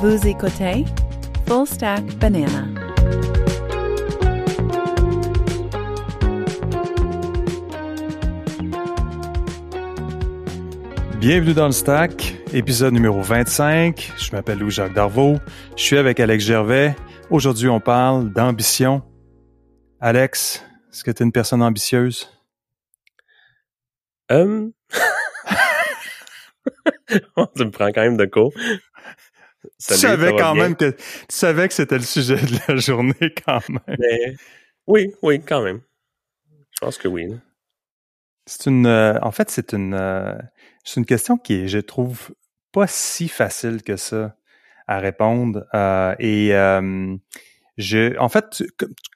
Vous écoutez Full Stack Banana. Bienvenue dans le Stack, épisode numéro 25. Je m'appelle Louis-Jacques Darvaux. Je suis avec Alex Gervais. Aujourd'hui, on parle d'ambition. Alex, est-ce que tu es une personne ambitieuse? Um... tu me prends quand même de court. Tu savais quand même que tu savais que c'était le sujet de la journée quand même. oui, oui, quand même. Je pense que oui. C'est une, euh, en fait, c'est une, euh, c'est une question qui est, je trouve, pas si facile que ça à répondre. Euh, et je, en fait,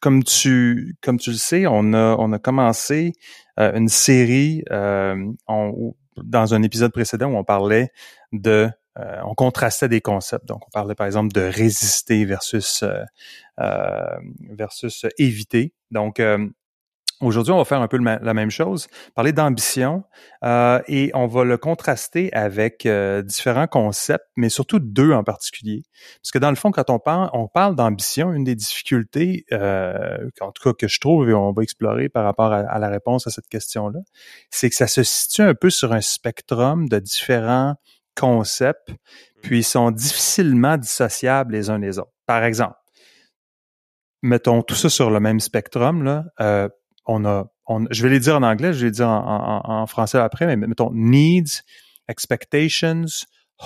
comme tu, comme tu le sais, on a, on a commencé une série on, dans un épisode précédent où on parlait de on contrastait des concepts. Donc, on parlait par exemple de résister versus euh, versus éviter. Donc, Aujourd'hui, on va faire un peu la même chose, parler d'ambition euh, et on va le contraster avec euh, différents concepts, mais surtout deux en particulier. Parce que dans le fond, quand on parle, on parle d'ambition, une des difficultés, euh, en tout cas que je trouve et on va explorer par rapport à, la réponse à cette question-là, c'est que ça se situe un peu sur un spectrum de différents concepts, puis ils sont difficilement dissociables les uns les autres. Par exemple, mettons tout ça sur le même spectrum, là, euh, on a, on, je vais les dire en anglais, je vais les dire en, en, en français après, mais mettons needs, expectations,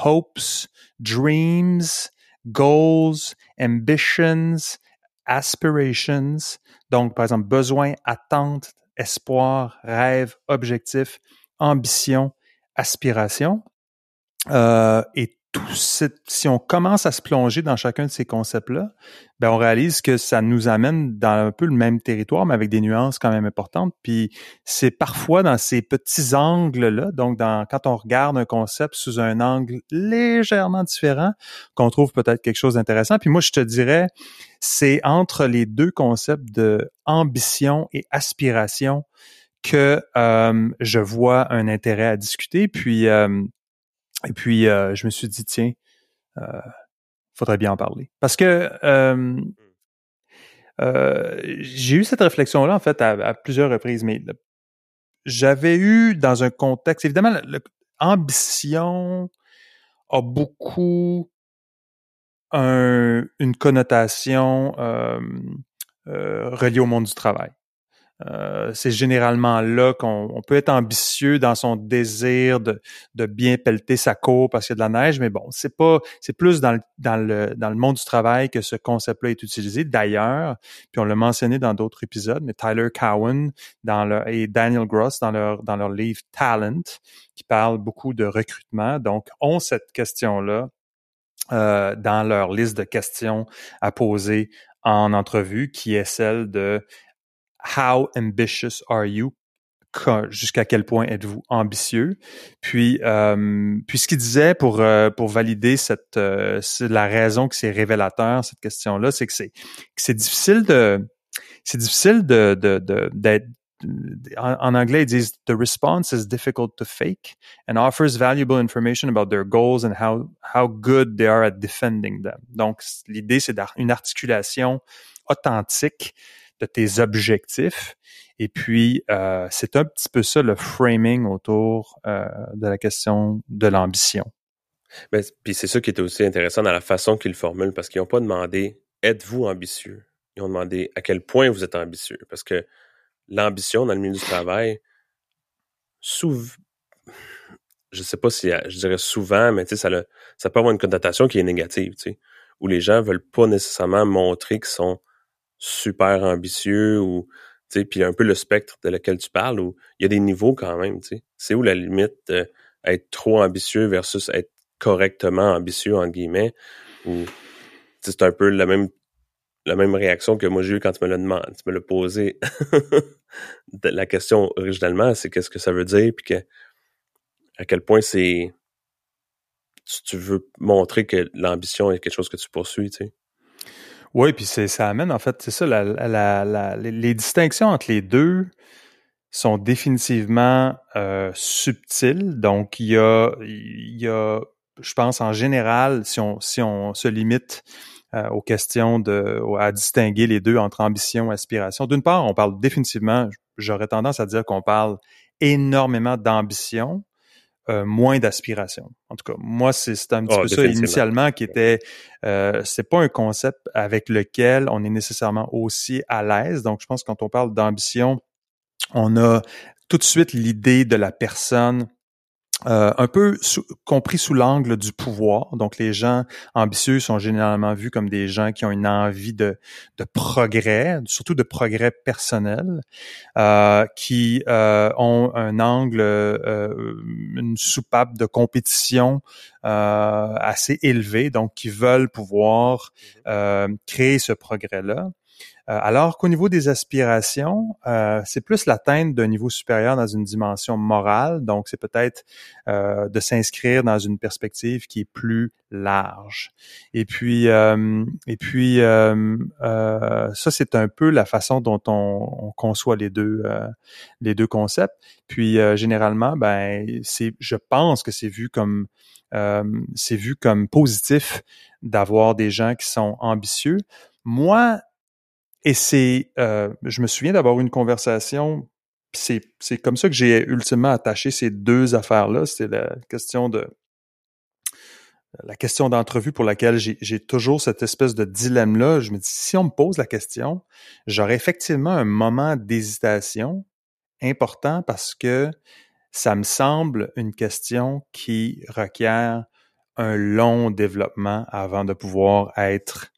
hopes, dreams, goals, ambitions, aspirations. Donc, par exemple, besoin, attente, espoir, rêve, objectif, ambition, aspiration. Euh, et si on commence à se plonger dans chacun de ces concepts-là, ben on réalise que ça nous amène dans un peu le même territoire, mais avec des nuances quand même importantes. Puis c'est parfois dans ces petits angles-là, donc dans, quand on regarde un concept sous un angle légèrement différent, qu'on trouve peut-être quelque chose d'intéressant. Puis moi, je te dirais, c'est entre les deux concepts de ambition et aspiration que euh, je vois un intérêt à discuter. Puis euh, et puis, euh, je me suis dit, tiens, euh, faudrait bien en parler. Parce que euh, euh j'ai eu cette réflexion-là, en fait, à, plusieurs reprises, mais j'avais eu dans un contexte, évidemment, l'ambition a beaucoup une connotation reliée au monde du travail. Euh, c'est généralement là qu'on peut être ambitieux dans son désir de, de bien pelleter sa cour parce qu'il y a de la neige, mais bon, c'est pas, c'est plus dans le, dans le dans le monde du travail que ce concept-là est utilisé. D'ailleurs, puis on l'a mentionné dans d'autres épisodes, mais Tyler Cowen dans et Daniel Gross dans leur dans leur livre Talent, qui parle beaucoup de recrutement, donc ont cette question-là euh, dans leur liste de questions à poser en entrevue, qui est celle de How ambitious are you? Jusqu'à quel point êtes-vous ambitieux? Puis, euh, puis ce qu'il disait pour euh, pour valider cette euh, la raison que c'est révélateur cette question-là, c'est que c'est c'est difficile de c'est difficile de d'être en, en, anglais, ils disent The response is difficult to fake and offers valuable information about their goals and how, how good they are at defending them. Donc, l'idée, c'est une articulation authentique de tes objectifs. Et puis, euh, c'est un petit peu ça le framing autour euh, de la question de l'ambition. Ben, puis c'est ça qui était aussi intéressant dans la façon qu'ils formulent, parce qu'ils n'ont pas demandé êtes-vous ambitieux? Ils ont demandé à quel point vous êtes ambitieux? Parce que l'ambition dans le milieu du travail, souvent, je sais pas si je dirais souvent, mais ça, ça peut avoir une connotation qui est négative, où les gens veulent pas nécessairement montrer qu'ils sont super ambitieux ou puis un peu le spectre de lequel tu parles où il y a des niveaux quand même c'est où la limite d'être trop ambitieux versus être correctement ambitieux en guillemets? Ou c'est un peu la même la même réaction que moi j'ai eu quand tu me l'as demandé tu me l'as posé la question originalement c'est qu'est-ce que ça veut dire puis que à quel point c'est tu, tu veux montrer que l'ambition est quelque chose que tu poursuis tu sais oui, puis ça amène, en fait, c'est ça, les distinctions entre les deux sont définitivement euh, subtiles. Donc, il y a, il y a je pense en général, si on, si on se limite euh, aux questions de, à distinguer les deux entre ambition et aspiration. D'une part, on parle définitivement, j'aurais tendance à dire qu'on parle énormément d'ambition, euh, moins d'aspiration. En tout cas, moi, c'est un petit ah, peu ça initialement qui était, euh, c'est pas un concept avec lequel on est nécessairement aussi à l'aise. Donc, je pense que quand on parle d'ambition, on a tout de suite l'idée de la personne euh, un peu compris sous l'angle du pouvoir. Donc, les gens ambitieux sont généralement vus comme des gens qui ont une envie de, de progrès, surtout de progrès personnel, euh, qui euh, ont un angle, une soupape de compétition assez élevée, donc qui veulent pouvoir mmh créer ce progrès-là. Euh, alors qu'au niveau des aspirations, euh, c'est plus l'atteinte d'un niveau supérieur dans une dimension morale. Donc, c'est peut-être euh, de s'inscrire dans une perspective qui est plus large. Et puis, et puis, ça c'est un peu la façon dont on, conçoit les deux les deux concepts. Puis, généralement, ben, c'est, je pense que c'est vu comme c'est vu comme positif d'avoir des gens qui sont ambitieux. Moi, et c'est, euh, je me souviens d'avoir une conversation, c'est, c'est comme ça que j'ai ultimement attaché ces deux affaires-là. C'était la question de la question d'entrevue pour laquelle j'ai, j'ai toujours cette espèce de dilemme-là. Je me dis, si on me pose la question, j'aurais effectivement un moment d'hésitation important parce que ça me semble une question qui requiert un long développement avant de pouvoir être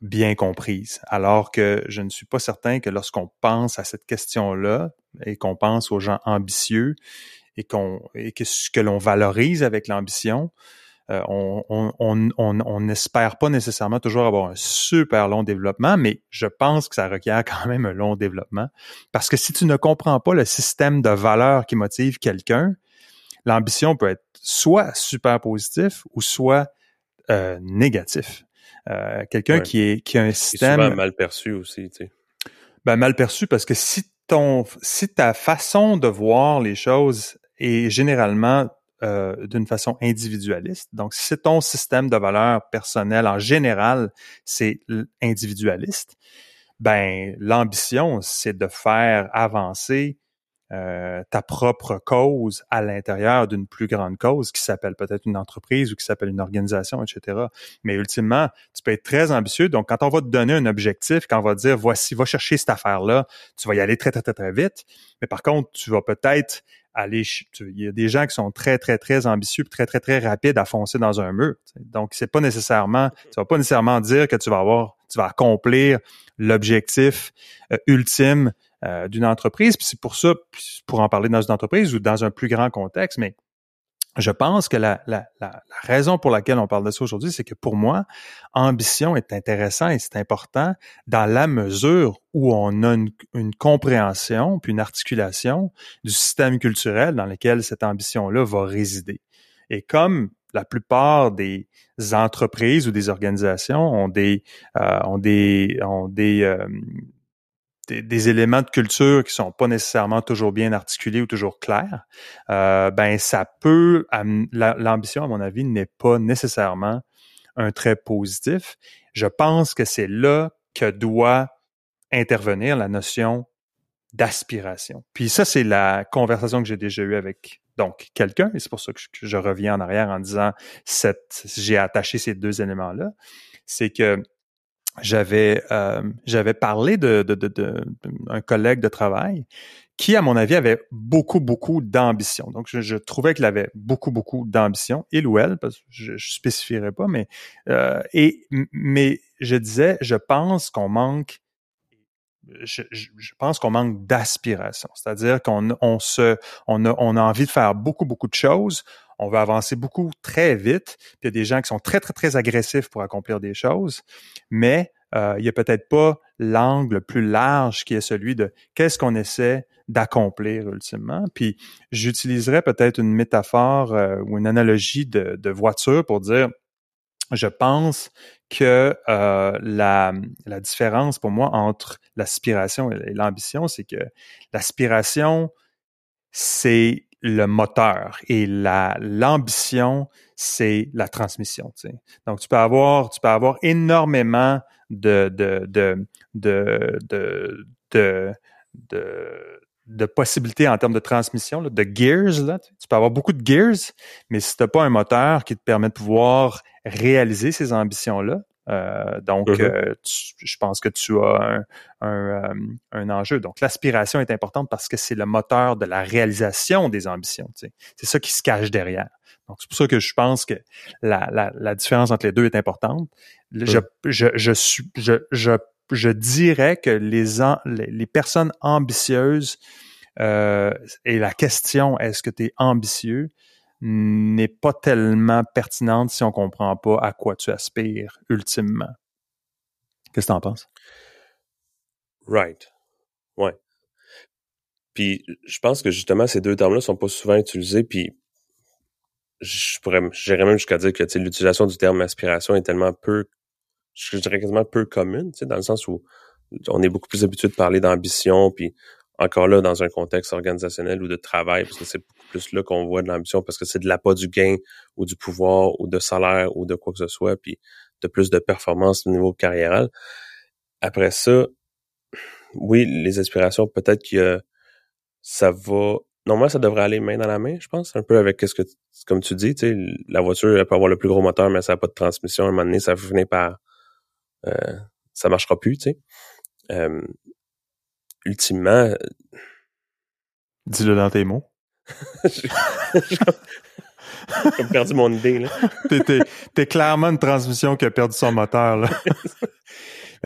bien comprise. Alors que je ne suis pas certain que lorsqu'on pense à cette question-là et qu'on pense aux gens ambitieux et qu'on et que ce que l'on valorise avec l'ambition, euh, on n'espère pas nécessairement toujours avoir un super long développement, mais je pense que ça requiert quand même un long développement. Parce que si tu ne comprends pas le système de valeurs qui motive quelqu'un, l'ambition peut être soit super positif ou soit euh, négatif. Euh, quelqu'un qui est qui a un système souvent mal perçu aussi, tu sais. Ben mal perçu parce que si ton si ta façon de voir les choses est généralement euh, d'une façon individualiste. Donc, si ton système de valeurs personnelles en général, c'est individualiste, ben l'ambition, c'est de faire avancer euh, ta propre cause à l'intérieur d'une plus grande cause qui s'appelle peut-être une entreprise ou qui s'appelle une organisation, etc. Mais ultimement, tu peux être très ambitieux. Donc, quand on va te donner un objectif, quand on va te dire, voici, va chercher cette affaire-là, tu vas y aller très, très, très, très vite. Mais par contre, tu vas peut-être aller, il y a des gens qui sont très, très, très ambitieux, très, très, très rapides à foncer dans un mur. Donc, c'est pas nécessairement, tu vas pas nécessairement dire que tu vas avoir, tu vas accomplir l'objectif euh, ultime euh, d'une entreprise. Puis c'est pour ça, pour en parler dans une entreprise ou dans un plus grand contexte, mais je pense que la, la, la, raison pour laquelle on parle de ça aujourd'hui, c'est que pour moi, ambition est intéressant et c'est important dans la mesure où on a une, une, compréhension puis une articulation du système culturel dans lequel cette ambition-là va résider. Et comme la plupart des entreprises ou des organisations ont des euh, ont des ont des euh, des, éléments de culture qui sont pas nécessairement toujours bien articulés ou toujours clairs, euh, ben ça peut l'ambition à mon avis n'est pas nécessairement un trait positif. Je pense que c'est là que doit intervenir la notion d'aspiration. Puis ça c'est la conversation que j'ai déjà eue avec donc quelqu'un et c'est pour ça que je, reviens en arrière en disant cette j'ai attaché ces deux éléments là, c'est que j'avais euh, j'avais parlé de, de, de, un collègue de travail qui, à mon avis, avait beaucoup, beaucoup d'ambition. Donc, je, trouvais qu'il avait beaucoup, beaucoup d'ambition, il ou elle, parce que je, je spécifierai pas, mais euh, et mais je disais, je pense qu'on manque je, je, pense qu'on manque d'aspiration. C'est-à-dire qu'on on se, on a, on a envie de faire beaucoup, beaucoup de choses. On veut avancer beaucoup très vite. Il y a des gens qui sont très, très, très agressifs pour accomplir des choses. Mais euh, il n'y a peut-être pas l'angle plus large qui est celui de qu'est-ce qu'on essaie d'accomplir ultimement. Puis j'utiliserais peut-être une métaphore euh, ou une analogie de, voiture pour dire je pense que euh, la, différence pour moi entre l'aspiration et l'ambition, c'est que l'aspiration, c'est le moteur et la l'ambition, c'est la transmission. Donc, tu peux avoir, tu peux avoir énormément de, de, de, de, de, de, possibilités en termes de transmission, de gears. Tu peux avoir beaucoup de gears, mais si tu n'as pas un moteur qui te permet de pouvoir réaliser ces ambitions-là, euh, donc, mm-hmm. euh, je pense que tu as un, un, euh, un enjeu. Donc, l'aspiration est importante parce que c'est le moteur de la réalisation des ambitions. C'est ça qui se cache derrière. Donc, c'est pour ça que je pense que la, la, la différence entre les deux est importante. Je, mm. je, je, suis, je, je je dirais que les, les personnes ambitieuses euh, et la question est-ce que tu es ambitieux? N'est pas tellement pertinente si on comprend pas à quoi tu aspires ultimement. Qu'est-ce que tu en penses? Right. Ouais. Puis je pense que justement ces deux termes-là sont pas souvent utilisés. Puis je pourrais, j'irais même jusqu'à dire que l'utilisation du terme aspiration est tellement peu je dirais quasiment peu commune, dans le sens où on est beaucoup plus habitué de parler d'ambition, puis encore là, dans un contexte organisationnel ou de travail, parce que c'est plus là qu'on voit de l'ambition, parce que c'est de l'appât du gain ou du pouvoir ou de salaire ou de quoi que ce soit, puis de plus de performance au niveau carriéral. Après ça, oui, les aspirations, peut-être que ça va... Normalement, ça devrait aller main dans la main, je pense, un peu avec ce que, comme tu dis, tu sais, la voiture, elle peut avoir le plus gros moteur, mais ça n'a pas de transmission. À un moment donné, ça finit par euh, ça marchera plus, tu sais. Euh, ultimement. Dis-le dans tes mots. J'ai perdu mon idée, là. t'es, clairement une transmission qui a perdu son moteur, là.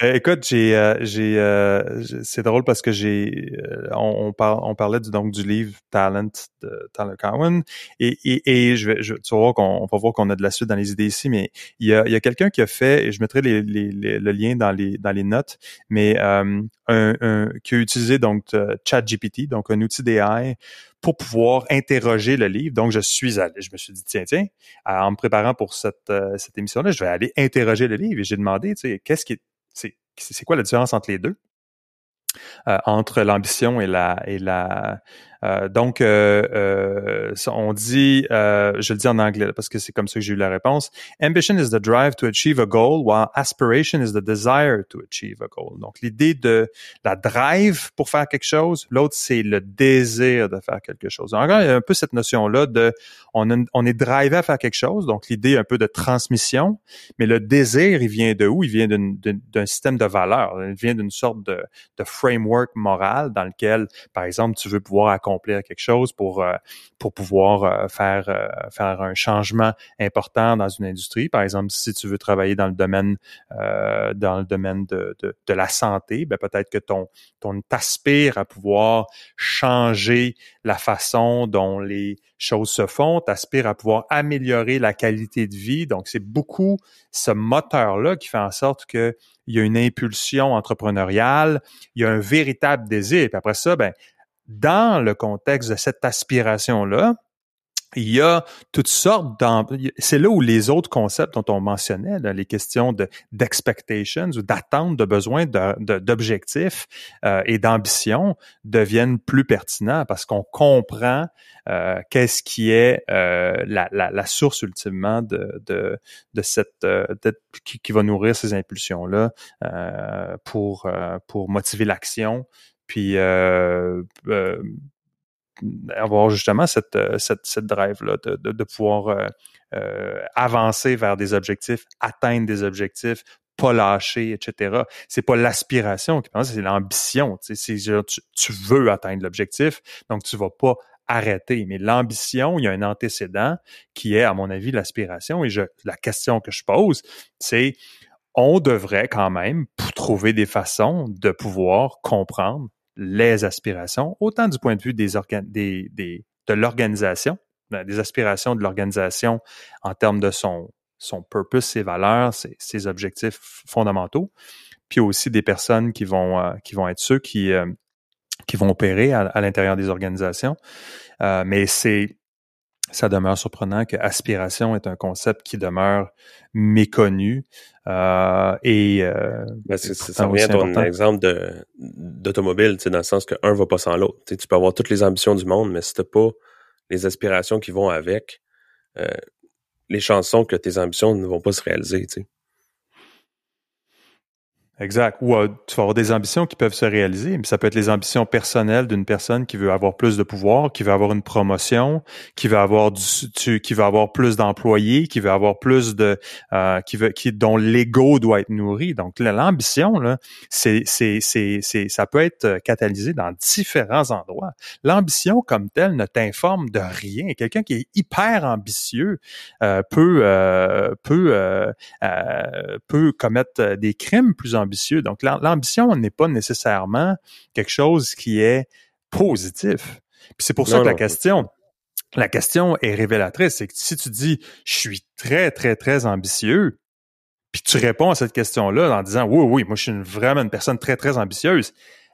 Euh, écoute, j'ai, euh, j'ai, euh, c'est drôle parce que j'ai, on, on, parlait du, donc du livre Talent de Tyler Cowan et, et, et je vais, je, tu vas voir qu'on va voir qu'on a de la suite dans les idées ici, mais il y a, il y a quelqu'un qui a fait, et je mettrai les, les, le lien dans les dans les notes, mais un, un, qui a utilisé donc ChatGPT, donc un outil d'AI pour pouvoir interroger le livre. Donc, je suis allé, je me suis dit, tiens, tiens, en me préparant pour cette, cette émission-là, je vais aller interroger le livre. Et j'ai demandé, tu sais, qu'est-ce qui, c'est quoi la différence entre les deux? Euh, entre l'ambition et la et la euh, donc, euh, euh on dit, euh, je le dis en anglais parce que c'est comme ça que j'ai eu la réponse. Ambition is the drive to achieve a goal, while aspiration is the desire to achieve a goal. Donc, l'idée de la drive pour faire quelque chose, l'autre c'est le désir de faire quelque chose. Encore, il y a un peu cette notion-là de, on, on est drivé à faire quelque chose, donc l'idée un peu de transmission, mais le désir, il vient de où? Il vient d'un système de valeurs, il vient d'une sorte de, de framework moral dans lequel, par exemple, tu veux pouvoir accomplir quelque chose, pour euh, pour pouvoir euh, faire euh, faire un changement important dans une industrie. Par exemple, si tu veux travailler dans le domaine dans le domaine de, de, la santé, ben peut-être que ton ton à pouvoir changer la façon dont les choses se font, t'aspires à pouvoir améliorer la qualité de vie. Donc, c'est beaucoup ce moteur-là qui fait en sorte que il y a une impulsion entrepreneuriale, il y a un véritable désir. Puis après ça, ben, dans le contexte de cette aspiration-là, il y a toutes sortes c'est là où les autres concepts dont on mentionnait, les questions de d'expectations ou d'attentes, de besoins, d'objectifs euh, et d'ambition deviennent plus pertinents parce qu'on comprend euh, qu'est-ce qui est euh, la, la, la, source ultimement de, de, de cette qui, qui, va nourrir ces impulsions là pour pour motiver l'action puis euh, euh, avoir justement cette, euh, cette, cette drive-là, de, de, pouvoir avancer vers des objectifs, atteindre des objectifs, pas lâcher, etc. C'est pas l'aspiration qui pense, c'est l'ambition. Tu, sais, tu, tu veux atteindre l'objectif, donc tu vas pas arrêter. Mais l'ambition, il y a un antécédent qui est, à mon avis, l'aspiration. Et je, la question que je pose, c'est on devrait quand même trouver des façons de pouvoir comprendre les aspirations, autant du point de vue des, des, de l'organisation, ben, des aspirations de l'organisation en termes de son, son purpose, ses valeurs, ses, objectifs fondamentaux, puis aussi des personnes qui vont, euh, être ceux qui, euh, qui vont opérer à, l'intérieur des organisations. Euh, mais c'est ça demeure surprenant que aspiration est un concept qui demeure méconnu euh, et euh, ben ça revient à ton exemple de d'automobile, dans le sens que un va pas sans l'autre. Tu peux avoir toutes les ambitions du monde, mais si t'as pas les aspirations qui vont avec, euh, les chansons que tes ambitions ne vont pas se réaliser, tu. Exact. Ou euh, tu vas avoir des ambitions qui peuvent se réaliser, mais ça peut être les ambitions personnelles d'une personne qui veut avoir plus de pouvoir, qui veut avoir une promotion, qui veut avoir du, qui veut avoir plus d'employés, qui veut avoir plus de, euh, qui veut, qui dont l'ego doit être nourri. Donc l'ambition là, c'est, c'est, c'est, c'est, ça peut être euh, catalysé dans différents endroits. L'ambition comme telle ne t'informe de rien. Quelqu'un qui est hyper ambitieux euh, peut, euh, peut, peut commettre des crimes plus donc, l'ambition n'est pas nécessairement quelque chose qui est positif. Puis c'est pour ça que la question, la question est révélatrice. C'est que si tu dis, je suis très, très, très ambitieux, puis tu réponds à cette question-là en disant, oui, oui, moi, je suis vraiment une personne très, très ambitieuse,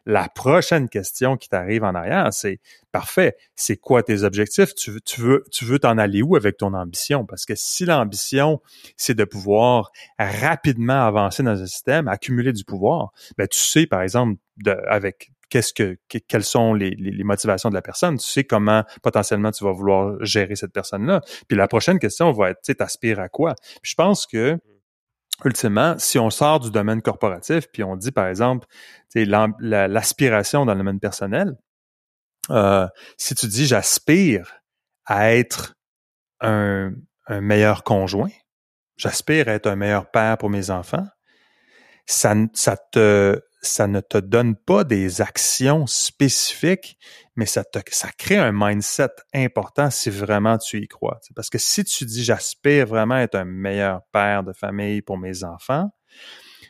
la prochaine question qui t'arrive en arrière, c'est parfait. C'est quoi tes objectifs? Tu veux, tu veux, tu veux t'en aller où avec ton ambition? Parce que si l'ambition, c'est de pouvoir rapidement avancer dans un système, accumuler du pouvoir, ben, tu sais, par exemple, de, avec qu'est-ce que, quelles sont les, motivations de la personne. Tu sais comment potentiellement tu vas vouloir gérer cette personne-là. Puis la prochaine question va être, tu sais, t'aspires à quoi? Puis je pense que ultimement, si on sort du domaine corporatif, puis on dit, par exemple, l'aspiration dans le domaine personnel, euh, si tu dis j'aspire à être un, meilleur conjoint, j'aspire à être un meilleur père pour mes enfants, ça te ça ne te donne pas des actions spécifiques, mais ça te ça crée un mindset important si vraiment tu y crois. Parce que si tu dis j'aspire vraiment à être un meilleur père de famille pour mes enfants,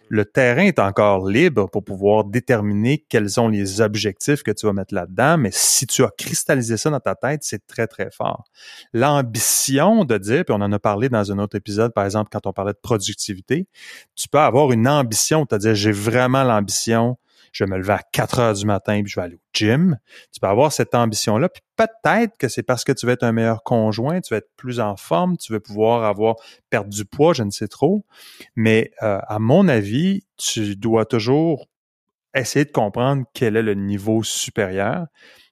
le terrain est encore libre pour pouvoir déterminer quels sont les objectifs que tu vas mettre là-dedans, mais si tu as cristallisé ça dans ta tête, c'est très, très fort. L'ambition de dire, puis on en a parlé dans un autre épisode, par exemple, quand on parlait de productivité, tu peux avoir une ambition, c'est-à-dire j'ai vraiment l'ambition je vais me lever à 4 heures du matin puis je vais aller au gym. Tu peux avoir cette ambition-là. Puis peut-être que c'est parce que tu veux être un meilleur conjoint, tu vas être plus en forme, tu veux pouvoir avoir perdre du poids, je ne sais trop. Mais euh, à mon avis, tu dois toujours essayer de comprendre quel est le niveau supérieur.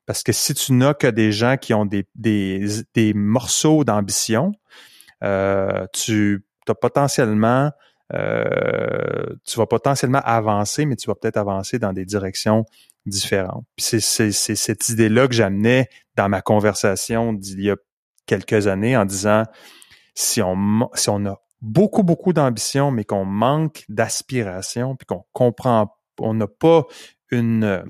Parce que si tu n'as que des gens qui ont des morceaux d'ambition, euh, tu as potentiellement euh, tu vas potentiellement avancer, mais tu vas peut-être avancer dans des directions différentes. Puis c'est, cette idée-là que j'amenais dans ma conversation d'il y a quelques années en disant si on, si on a beaucoup, beaucoup d'ambition, mais qu'on manque d'aspiration, puis qu'on comprend, on n'a pas une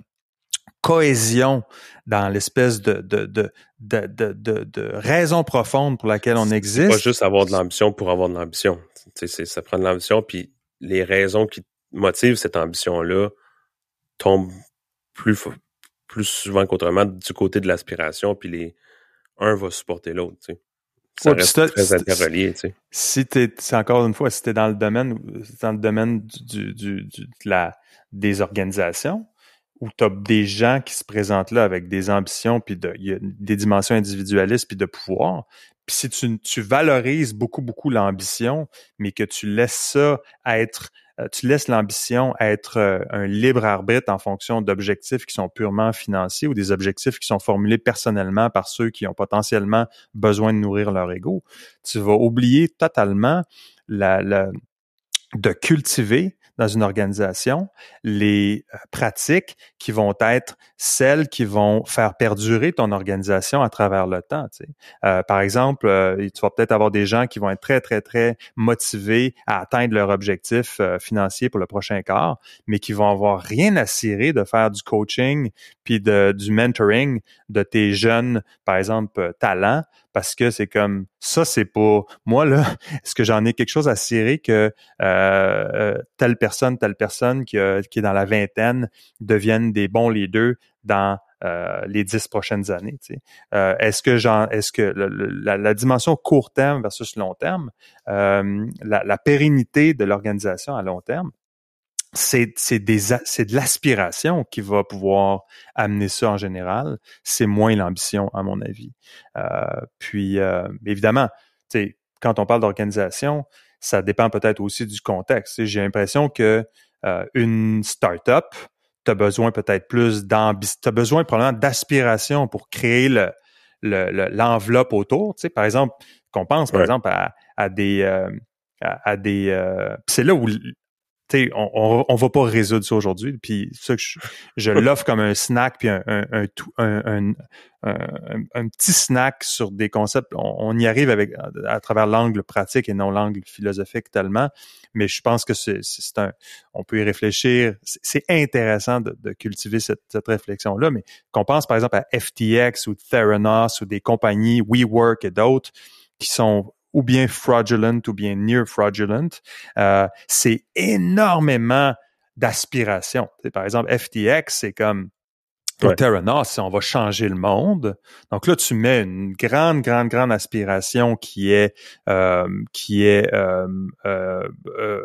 cohésion dans l'espèce de de, de, de, de, de, raison profonde pour laquelle on existe. Pas juste avoir de l'ambition pour avoir de l'ambition ça prend de l'ambition, puis les raisons qui motivent cette ambition-là tombent plus, plus souvent qu'autrement du côté de l'aspiration, puis les un va supporter l'autre. Tu sais. Ça reste très interrelié. Tu sais. Si t'es, c'est encore une fois, si t'es dans le domaine, dans le domaine du, du, du, de la, des organisations, où tu as des gens qui se présentent là avec des ambitions, puis de, y a des dimensions individualistes, puis de pouvoir, puis si tu, tu valorises beaucoup, beaucoup l'ambition, mais que tu laisses ça être, euh, tu laisses l'ambition être euh, un libre arbitre en fonction d'objectifs qui sont purement financiers ou des objectifs qui sont formulés personnellement par ceux qui ont potentiellement besoin de nourrir leur ego, tu vas oublier totalement la, la de cultiver dans une organisation les euh, pratiques qui vont être celles qui vont faire perdurer ton organisation à travers le temps. Euh, par exemple, euh, tu vas peut-être avoir des gens qui vont être très, très, très motivés à atteindre leur objectif financier pour le prochain quart, mais qui vont avoir rien à cirer de faire du coaching puis de, du mentoring de tes jeunes, par exemple, talents parce que c'est comme ça, c'est pas moi là. Est-ce que j'en ai quelque chose à cirer que euh, euh, telle personne, telle personne qui, qui est dans la vingtaine devienne des bons leaders dans euh, les dix prochaines années. est-ce que j'en, est-ce que la, dimension court terme versus long terme, la, la, pérennité de l'organisation à long terme, c'est c'est des c'est de l'aspiration qui va pouvoir amener ça en général. C'est moins l'ambition à mon avis. Euh, puis euh, évidemment, quand on parle d'organisation, ça dépend peut-être aussi du contexte. J'ai l'impression que euh, une startup, tu as besoin peut-être plus d'ambition, tu as besoin probablement d'aspiration pour créer le l'enveloppe autour. Tu sais, par exemple, qu'on pense par exemple à, à des à, des c'est là où on, on, va pas résoudre ça aujourd'hui. Puis ça que je, l'offre comme un snack, puis un, un, un, un, petit snack sur des concepts. On, y arrive avec à, travers l'angle pratique et non l'angle philosophique tellement. Mais je pense que c'est un. On peut y réfléchir. C'est intéressant de, cultiver cette, cette réflexion-là. Mais qu'on pense par exemple à FTX ou Theranos ou des compagnies, WeWork et d'autres qui sont ou bien fraudulent ou bien near fraudulent, euh, c'est énormément d'aspiration. Par exemple, FTX, c'est comme Ouais. Terranos, on va changer le monde. Donc là, tu mets une grande, grande, grande aspiration qui est euh, qui est euh, euh, euh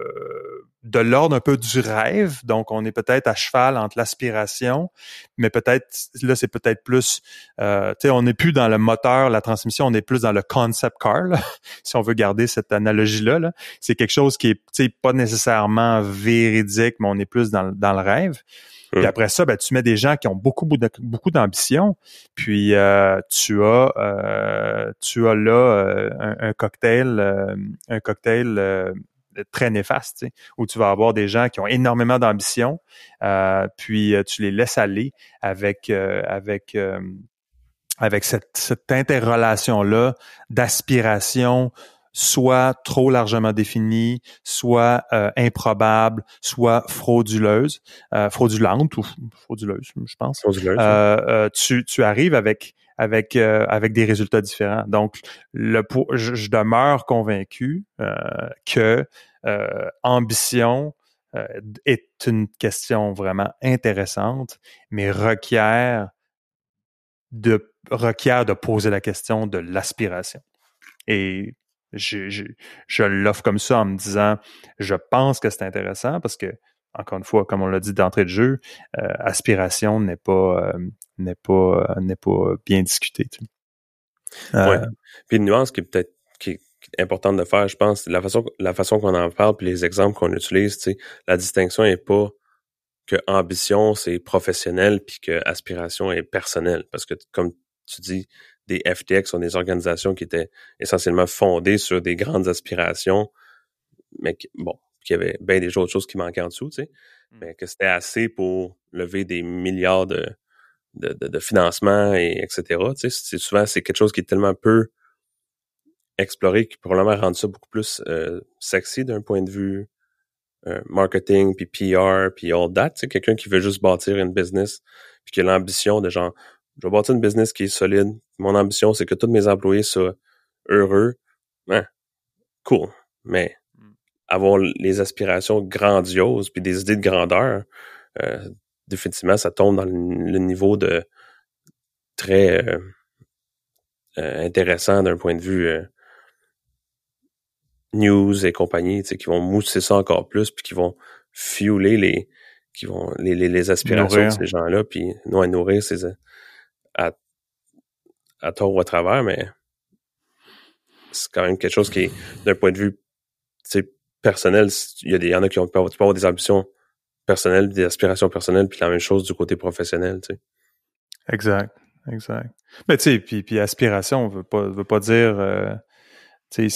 de l'ordre un peu du rêve. Donc, on est peut-être à cheval entre l'aspiration, mais peut-être là, c'est peut-être plus, euh, tu sais, on n'est plus dans le moteur, la transmission, on est plus dans le concept car, si on veut garder cette analogie-là. -là, c'est quelque chose qui est, tu sais, pas nécessairement véridique, mais on est plus dans, dans le rêve. Puis après ça, ben, tu mets des gens qui ont beaucoup, beaucoup d'ambition. Puis euh, tu as euh, tu as là euh, un, un, cocktail, un cocktail très néfaste, où tu vas avoir des gens qui ont énormément d'ambition, euh, puis euh, tu les laisses aller avec euh, avec avec cette, cette interrelation-là d'aspiration, soit trop largement définie, soit improbable, soit frauduleuse, fraudulente ou frauduleuse, je pense. Frauduleuse. tu, tu arrives avec avec avec des résultats différents. Donc, le je, demeure convaincu que euh, ambition euh, est une question vraiment intéressante, mais requiert de requiert de poser la question de l'aspiration. Et je, je, je l'offre comme ça en me disant, je pense que c'est intéressant parce que, encore une fois, comme on l'a dit d'entrée de jeu, euh, aspiration n'est pas n'est pas n'est pas bien discutée. Tu ouais. Puis une nuance qui est peut-être qui, importante de faire, je pense, la façon, la façon qu'on en parle, puis les exemples qu'on utilise, tu sais, la distinction est pas que ambition c'est professionnel puis que aspiration est personnelle, parce que comme tu dis, des FTX sont des organisations qui étaient essentiellement fondées sur des grandes aspirations, mais qui, bon, qu'il y avait bien des autres choses qui manquaient en dessous, tu sais, mmh. mais que c'était assez pour lever des milliards de, de, de, financement et etc. Tu sais, souvent c'est quelque chose qui est tellement peu explorer qui probablement rendre ça beaucoup plus euh, sexy d'un point de vue euh, marketing, puis PR, puis all that. C'est quelqu'un qui veut juste bâtir une business, puis qui a l'ambition de genre, je vais bâtir une business qui est solide. Mon ambition, c'est que tous mes employés soient heureux. Hein, cool. Mais mm. avoir les aspirations grandioses, puis des idées de grandeur, euh, définitivement, ça tombe dans le, niveau de très intéressant d'un point de vue news et compagnie, qui vont mousser ça encore plus, puis qui vont fueler les, qui vont les, les, aspirations de ces gens-là, puis non à nourrir ces à, à tort ou à travers, mais c'est quand même quelque chose qui est d'un point de vue personnel, il y a des y en a qui ont pas avoir des ambitions personnelles, des aspirations personnelles, puis la même chose du côté professionnel, tu sais. Exact, exact. Mais tu sais, puis, puis aspiration, on veut pas veut pas dire euh, il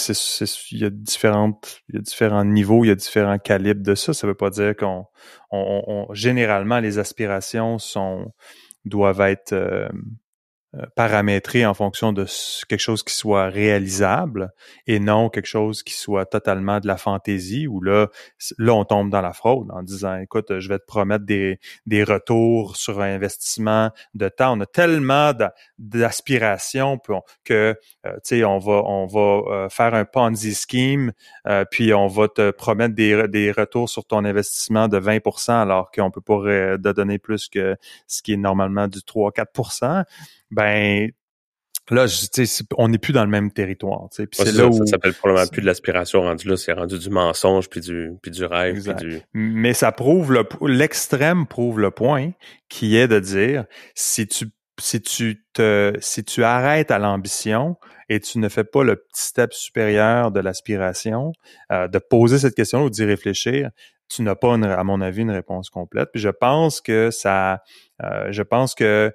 y a différentes, il y a différents niveaux, il y a différents calibres de ça. Ça veut pas dire qu'on, on, généralement les aspirations sont doivent être euh, paramétrer en fonction de quelque chose qui soit réalisable et non quelque chose qui soit totalement de la fantaisie où là là on tombe dans la fraude en disant écoute je vais te promettre des, des retours sur un investissement de temps. On a tellement d'aspirations que euh, tu sais on va on va euh, faire un Ponzi scheme puis on va te promettre des, des retours sur ton investissement de 20% alors qu'on peut pas te donner plus que ce qui est normalement du 3 4% ben là, on n'est plus dans le même territoire. c'est là où... ça s'appelle probablement plus de l'aspiration rendu là, c'est rendu du mensonge puis du puis du rêve. du... Mais ça prouve le l'extrême prouve le point qui est de dire si tu si tu te si tu arrêtes à l'ambition et tu ne fais pas le petit step supérieur de l'aspiration, euh, de poser cette question ou d'y réfléchir, tu n'as pas, à mon avis, une réponse complète. Puis je pense que ça, euh, je pense que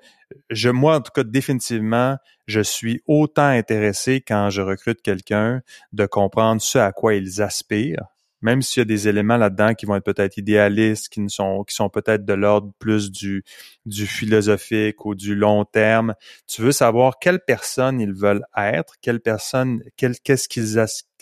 je, moi, en tout cas, définitivement, je suis autant intéressé quand je recrute quelqu'un de comprendre ce à quoi ils aspirent même s'il y a des éléments là-dedans qui vont être peut-être idéalistes, qui ne sont qui sont peut-être de l'ordre plus du du philosophique ou du long terme, tu veux savoir quelle personne ils veulent être, quelle personne, qu'est-ce qu'ils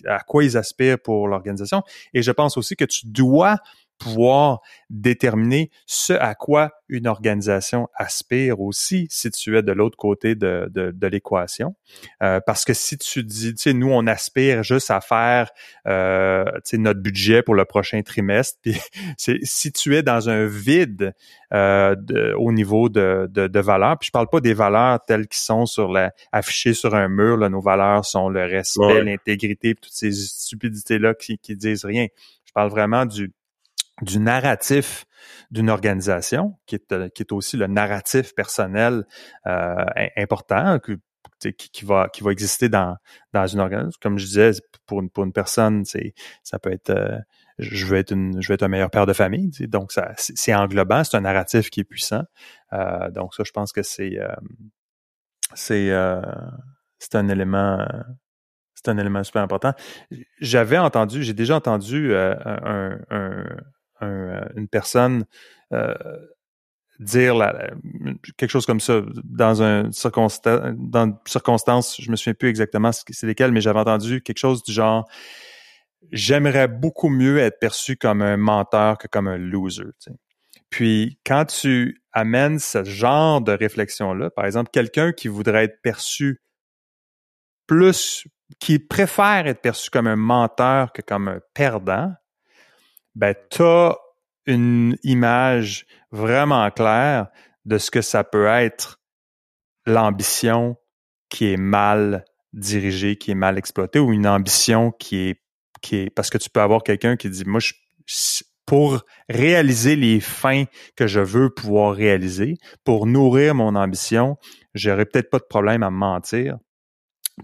à quoi ils aspirent pour l'organisation. Et je pense aussi que tu dois pouvoir déterminer ce à quoi une organisation aspire aussi si tu es de l'autre côté de, de, de l'équation. Euh, parce que si tu dis, tu sais, nous, on aspire juste à faire euh, tu sais, notre budget pour le prochain trimestre, puis si tu es dans un vide euh, de, au niveau de, de, de valeurs, puis je parle pas des valeurs telles qui sont sur la, affichées sur un mur, là, nos valeurs sont le respect, l'intégrité, toutes ces stupidités-là qui, qui disent rien. Je parle vraiment du du narratif d'une organisation, qui est, euh, qui est aussi le narratif personnel euh, important, qui, qui, va qui va exister dans dans une organisation. Comme je disais, pour une pour une personne, ça peut être euh, je veux être une je veux être un meilleur père de famille. Donc ça c'est englobant, c'est un narratif qui est puissant. Euh, donc ça, je pense que c'est c'est c'est un élément c'est un élément super important. J'avais entendu, j'ai déjà entendu un, un, euh, une personne euh, dire quelque chose comme ça dans un une circonstance, je me souviens plus exactement c'est lesquelles, mais j'avais entendu quelque chose du genre j'aimerais beaucoup mieux être perçu comme un menteur que comme un loser. Puis quand tu amènes ce genre de réflexion-là, par exemple, quelqu'un qui voudrait être perçu plus, qui préfère être perçu comme un menteur que comme un perdant, ben, tu as une image vraiment claire de ce que ça peut être l'ambition qui est mal dirigée, qui est mal exploitée, ou une ambition qui est, parce que tu peux avoir quelqu'un qui dit, moi, je, pour réaliser les fins que je veux pouvoir réaliser, pour nourrir mon ambition, j'aurais peut-être pas de problème à me mentir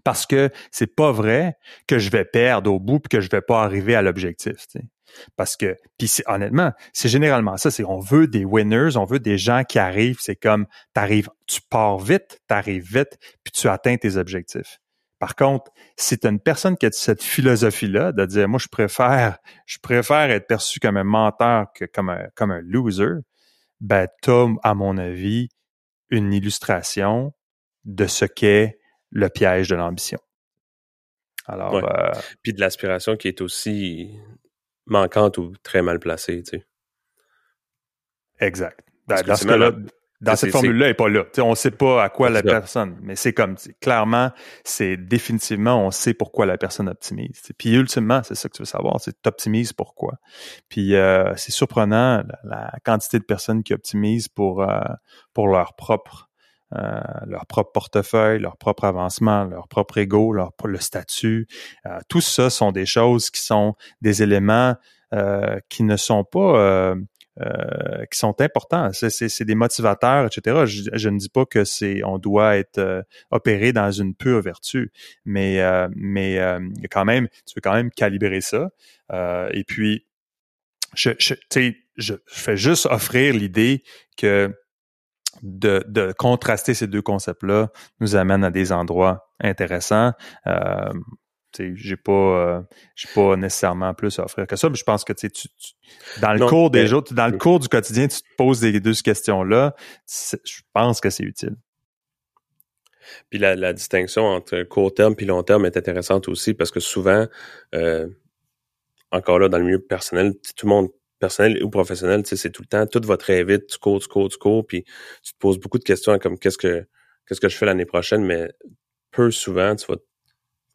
parce que c'est pas vrai que je vais perdre au bout et que je vais pas arriver à l'objectif. Parce que, puis honnêtement, c'est généralement ça, c'est on veut des winners, on veut des gens qui arrivent, c'est comme t'arrives, tu pars vite, t'arrives vite, puis tu atteins tes objectifs. Par contre, si tu une personne qui a cette philosophie-là de dire moi je préfère, je préfère être perçu comme un menteur que comme un, comme un loser, ben t'as, à mon avis, une illustration de ce qu'est le piège de l'ambition. Alors, euh, puis de l'aspiration qui est aussi manquante ou très mal placée, tu sais. Exact. Dans, dans cette formule-là, elle n'est pas là. on ne sait pas à quoi la personne, mais c'est comme, clairement, c'est définitivement, on sait pourquoi la personne optimise. Puis ultimement, c'est ça que tu veux savoir, c'est optimises pourquoi. Puis euh, c'est surprenant la, quantité de personnes qui optimisent pour, euh, pour leur propre euh, leur propre portefeuille, leur propre avancement, leur propre ego, leur le statut. Euh, tout ça sont des choses qui sont des éléments euh, qui ne sont pas qui sont importants. C'est des motivateurs, etc. Je, ne dis pas que c'est on doit être opéré dans une pure vertu, mais mais quand même, tu veux quand même calibrer ça. et puis, je, je, je fais juste offrir l'idée que de, de, contraster ces deux concepts-là nous amène à des endroits intéressants. Euh, j'ai pas euh, j'ai pas nécessairement plus à offrir que ça mais je pense que tu, tu dans le cours des autres dans le cours du quotidien tu te poses des deux questions là je pense que c'est utile puis la, la, distinction entre court terme puis long terme est intéressante aussi parce que souvent euh, encore là dans le milieu personnel tout le monde personnel ou professionnel, c'est tout le temps, tout va très vite, tu cours, tu cours, tu cours, puis tu te poses beaucoup de questions comme qu'est-ce que qu'est-ce que je fais l'année prochaine, mais peu souvent, tu vas te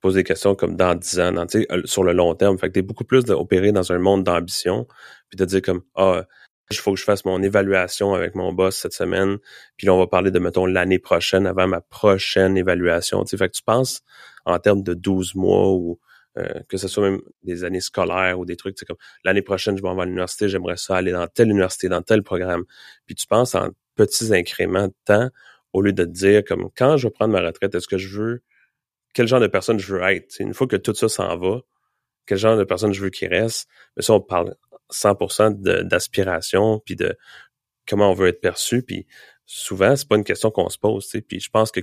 poser des questions comme dans 10 ans, dans, euh, sur le long terme. Fait que tu es beaucoup plus d'opérer dans un monde d'ambition, puis de dire comme Ah, il faut que je fasse mon évaluation avec mon boss cette semaine, puis là, on va parler de, mettons, l'année prochaine avant ma prochaine évaluation. Fait que tu penses en termes de 12 mois ou euh, que ce soit même des années scolaires ou des trucs, c'est comme l'année prochaine, je m'en vais à l'université, j'aimerais ça aller dans telle université, dans tel programme. Puis tu penses en petits incréments de temps au lieu de te dire comme quand je vais prendre ma retraite, est-ce que je veux quel genre de personne je veux être? une fois que tout ça s'en va, quel genre de personne je veux qu'il reste? Mais ça, on parle 100% d'aspiration, puis de comment on veut être perçu, puis souvent, c'est pas une question qu'on se pose, tu sais. Puis je pense que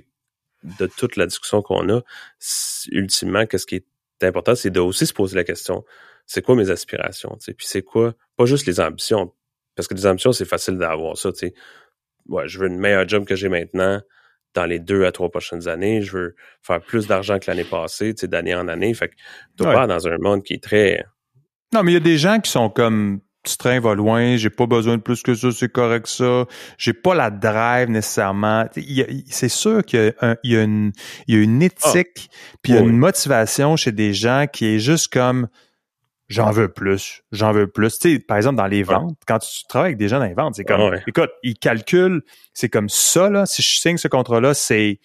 de toute la discussion qu'on a, ultimement, qu'est-ce qui est important, c'est de aussi se poser la question, c'est quoi mes aspirations, tu sais, puis c'est quoi, pas juste les ambitions, parce que les ambitions, c'est facile d'avoir ça, tu sais. Ouais, je veux une meilleure job que j'ai maintenant dans les deux à trois prochaines années, je veux faire plus d'argent que l'année passée, tu sais, d'année en année, fait que tu pas dans un monde qui est très... Non, mais il y a des gens qui sont comme ce train va loin, j'ai pas besoin de plus que ça, c'est correct ça. J'ai pas la drive nécessairement. C'est sûr qu'il y, a une, une éthique, ah. puis il y a une motivation chez des gens qui est juste comme j'en veux plus, j'en veux plus. Tu sais, par exemple, dans les ventes, quand tu travailles avec des gens dans les ventes, c'est comme, écoute, ils calculent, c'est comme ça, là, si je signe ce contrat-là, c'est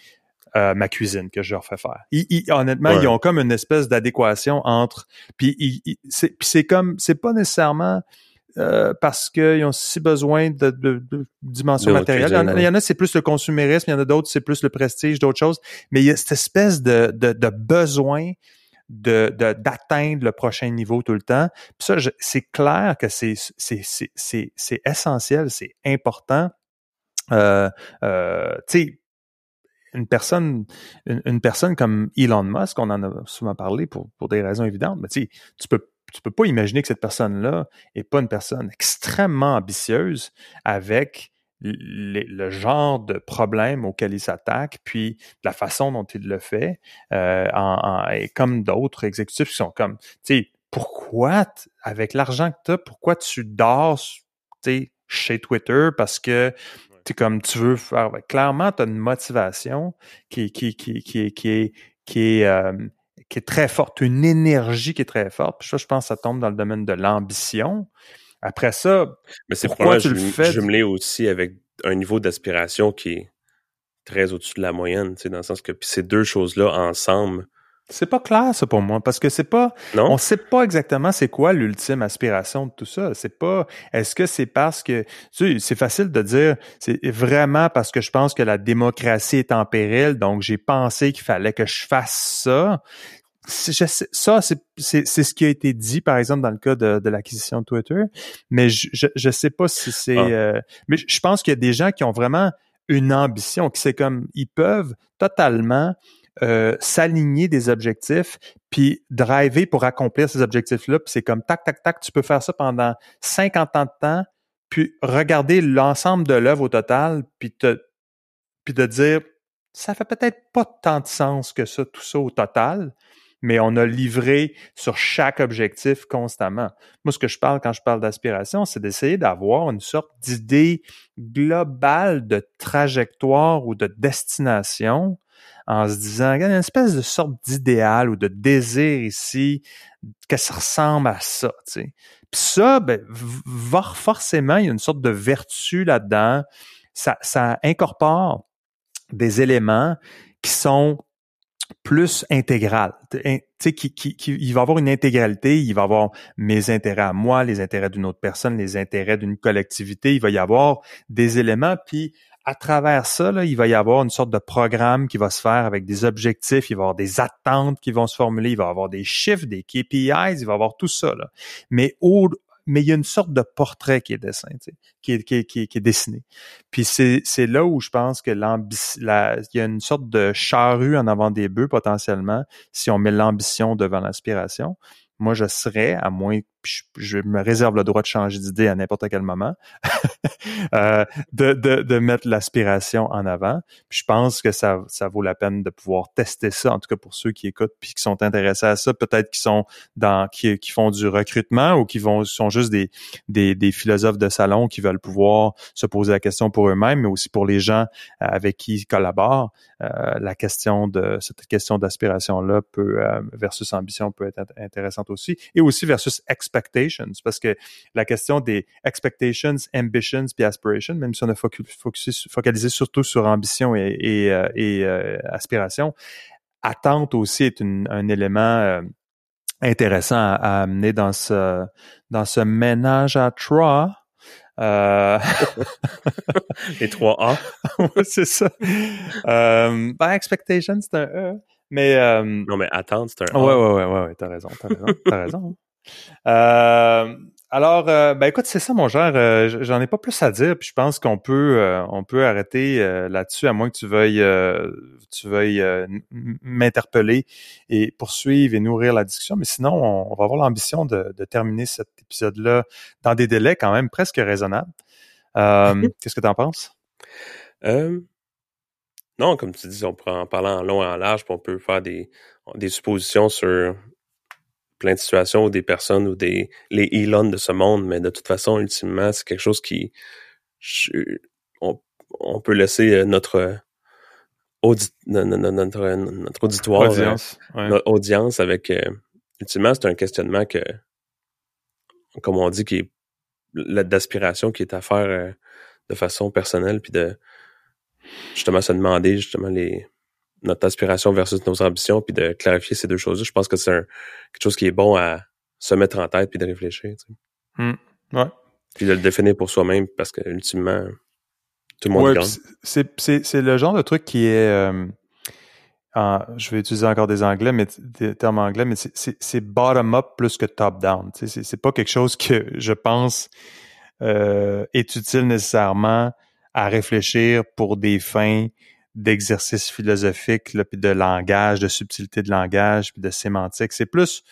euh, ma cuisine que je leur fais faire. honnêtement, ils ont comme une espèce d'adéquation entre, puis c'est comme, c'est pas nécessairement euh, parce qu'ils ont si besoin de, de, de dimension matérielle. Il y en a, c'est plus le consumérisme, il y en a d'autres, c'est plus le prestige, d'autres choses. Mais il y a cette espèce de, de, de besoin de, d'atteindre le prochain niveau tout le temps. Puis ça, c'est clair que c'est, c'est, c'est, c'est, c'est essentiel, c'est important. Euh, euh, tu sais, une personne, une, personne comme Elon Musk, on en a souvent parlé pour, pour des raisons évidentes, mais tu sais, tu peux tu peux pas imaginer que cette personne-là est pas une personne extrêmement ambitieuse avec le, genre de problème auquel il s'attaque, puis la façon dont il le fait, euh, en, et comme d'autres exécutifs qui sont comme, tu sais, pourquoi, avec l'argent que tu as, pourquoi tu dors, chez Twitter parce que tu comme tu veux faire. Clairement, tu as une motivation qui, qui, qui, qui, qui est, qui est, euh, qui est très forte, une énergie qui est très forte. Puis ça, je pense que ça tombe dans le domaine de l'ambition. Après ça, mais c'est pourquoi tu je, le fais? jumelé aussi avec un niveau d'aspiration qui est très au-dessus de la moyenne, tu sais, dans le sens que ces deux choses-là ensemble c'est pas clair ça pour moi parce que c'est pas non? on sait pas exactement c'est quoi l'ultime aspiration de tout ça. C'est pas est-ce que c'est parce que tu sais, c'est facile de dire c'est vraiment parce que je pense que la démocratie est en péril donc j'ai pensé qu'il fallait que je fasse ça. Ça, c'est ce qui a été dit, par exemple, dans le cas de, de l'acquisition de Twitter, mais je, je, je sais pas si c'est... Ah. Euh, mais je pense qu'il y a des gens qui ont vraiment une ambition, qui c'est comme, ils peuvent totalement euh, s'aligner des objectifs, puis driver pour accomplir ces objectifs-là. Puis c'est comme tac, tac, tac, tu peux faire ça pendant 50 ans de temps, puis regarder l'ensemble de l'œuvre au total, puis te, puis de dire, ça fait peut-être pas tant de sens que ça, tout ça au total, mais on a livré sur chaque objectif constamment. Moi, ce que je parle quand je parle d'aspiration, c'est d'essayer d'avoir une sorte d'idée globale de trajectoire ou de destination en se disant, il y a une espèce de sorte d'idéal ou de désir ici, que ça ressemble à ça. Puis ça, ben, forcément, il y a une sorte de vertu là-dedans. Ça, ça incorpore des éléments qui sont plus intégral. Tu sais, qui, qui, qui, il va avoir une intégralité, il va avoir mes intérêts à moi, les intérêts d'une autre personne, les intérêts d'une collectivité, il va y avoir des éléments, puis à travers ça, là, il va y avoir une sorte de programme qui va se faire avec des objectifs, il va y avoir des attentes qui vont se formuler, il va y avoir des chiffres, des KPIs, il va y avoir tout ça. Là. Mais au, mais il y a une sorte de portrait qui est dessiné, qui est, qui, est dessiné. Puis c'est, là où je pense que il y a une sorte de charrue en avant des bœufs potentiellement si on met l'ambition devant l'aspiration moi, je serais, à moins je, me réserve le droit de changer d'idée à n'importe quel moment, euh, de, de, mettre l'aspiration en avant. Puis je pense que ça, ça vaut la peine de pouvoir tester ça, en tout cas pour ceux qui écoutent puis qui sont intéressés à ça, peut-être qui sont dans qui, qui font du recrutement ou qui vont sont juste des, des, philosophes de salon qui veulent pouvoir se poser la question pour eux-mêmes, mais aussi pour les gens avec qui ils collaborent. Euh, la question de cette question d'aspiration là peut euh, versus ambition peut être intéressante aussi et aussi versus expectations parce que la question des expectations, ambitions puis aspirations, même si on a focalisé surtout sur ambition et, et, euh, aspiration, attente aussi est un élément intéressant à, amener dans ce dans ce ménage à trois euh... Les trois A. c'est ça. Euh, ben, expectation, c'est un E. Mais, euh... Non, mais attendre, c'est un A. Ouais, ouais, ouais, ouais, ouais t'as raison, t'as raison, t'as raison. Euh, Alors, euh, ben écoute, c'est ça, mon cher. Euh, j'en ai pas plus à dire. Puis je pense qu'on peut, euh, on peut arrêter là-dessus, à moins que tu veuilles, tu veuilles m'interpeller et poursuivre et nourrir la discussion. Mais sinon, on, va avoir l'ambition de, terminer cet épisode-là dans des délais quand même presque raisonnables. Qu'est-ce que tu en penses? non, comme tu dis, on peut en parler en long et en large, puis on peut faire des, des suppositions sur plein de situations ou des personnes ou des les Elon de ce monde, mais de toute façon, ultimement, c'est quelque chose qui on, peut laisser euh, notre, notre, auditoire, audience, euh, notre audience avec euh, ultimement, c'est un questionnement que, comme on dit, qui est d'aspiration qui est à faire de façon personnelle, puis de justement se demander justement les notre aspiration versus nos ambitions, puis de clarifier ces deux choses-là. Je pense que c'est quelque chose qui est bon à se mettre en tête puis de réfléchir. Tu sais. Hmm. ouais. Puis de le définir pour soi-même parce que ultimement, tout le monde ouais, C'est le genre de truc qui est. Euh, je vais utiliser encore des anglais, mais des termes anglais, mais c'est bottom-up plus que top-down. C'est pas quelque chose que je pense euh, est utile nécessairement à réfléchir pour des fins d'exercice philosophique, puis de langage, de subtilité de langage, puis de sémantique. C'est plus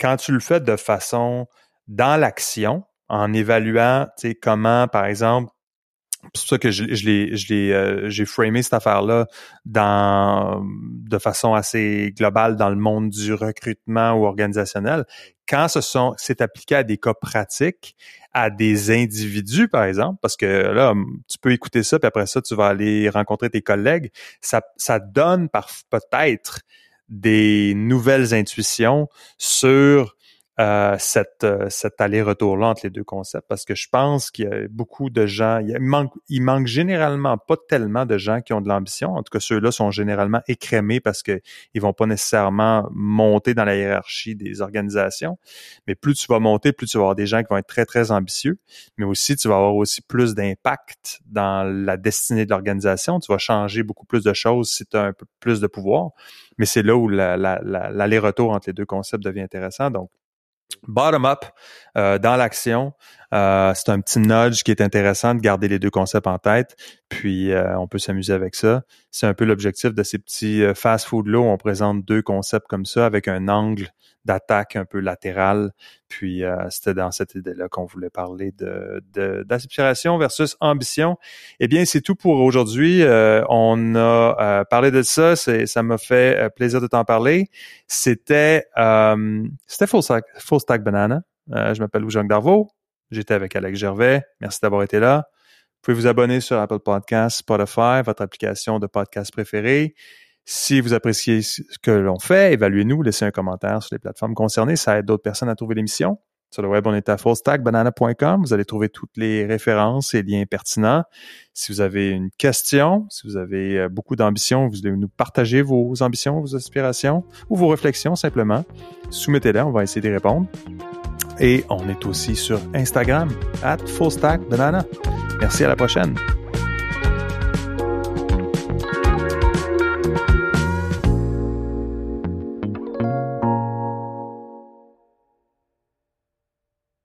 quand tu le fais de façon dans l'action, en évaluant comment, par exemple, c'est pour ça que euh, j'ai framé cette affaire-là de façon assez globale dans le monde du recrutement ou organisationnel. Quand ce sont, c'est appliqué à des cas pratiques, à des individus, par exemple, parce que là, tu peux écouter ça, puis après ça, tu vas aller rencontrer tes collègues. Ça, ça donne peut-être des nouvelles intuitions sur euh, cette, cet aller-retour-là entre les deux concepts parce que je pense qu'il y a beaucoup de gens, il, manque, il manque généralement pas tellement de gens qui ont de l'ambition. En tout cas, ceux-là sont généralement écrémés parce que ils vont pas nécessairement monter dans la hiérarchie des organisations. Mais plus tu vas monter, plus tu vas avoir des gens qui vont être très, très ambitieux. Mais aussi, tu vas avoir aussi plus d'impact dans la destinée de l'organisation. Tu vas changer beaucoup plus de choses si tu as un peu plus de pouvoir. Mais c'est là où l'aller-retour entre les deux concepts devient intéressant. Donc, bottom-up, euh, dans l'action. Euh, c'est un petit nudge qui est intéressant de garder les deux concepts en tête, puis euh, on peut s'amuser avec ça. C'est un peu l'objectif de ces petits fast-food-là où on présente deux concepts comme ça avec un angle d'attaque un peu latérale. Puis c'était dans cette idée-là qu'on voulait parler de, d'aspiration versus ambition. Eh bien, c'est tout pour aujourd'hui. on a parlé de ça. Ça m'a fait plaisir de t'en parler. C'était c'était full stack, banana. Euh, je m'appelle Louis-Jacques Darvaux. J'étais avec Alex Gervais. Merci d'avoir été là. Vous pouvez vous abonner sur Apple Podcasts, Spotify, votre application de podcast préférée. Si vous appréciez ce que l'on fait, évaluez-nous, laissez un commentaire sur les plateformes concernées. Ça aide d'autres personnes à trouver l'émission. Sur le web, on est à fullstackbanana.com. Vous allez trouver toutes les références et liens pertinents. Si vous avez une question, si vous avez euh, beaucoup d'ambition, vous voulez nous partager vos ambitions, vos aspirations ou vos réflexions simplement, soumettez-les, on va essayer d'y répondre. Et on est aussi sur Instagram, at FullStackBanana. Merci, à la prochaine.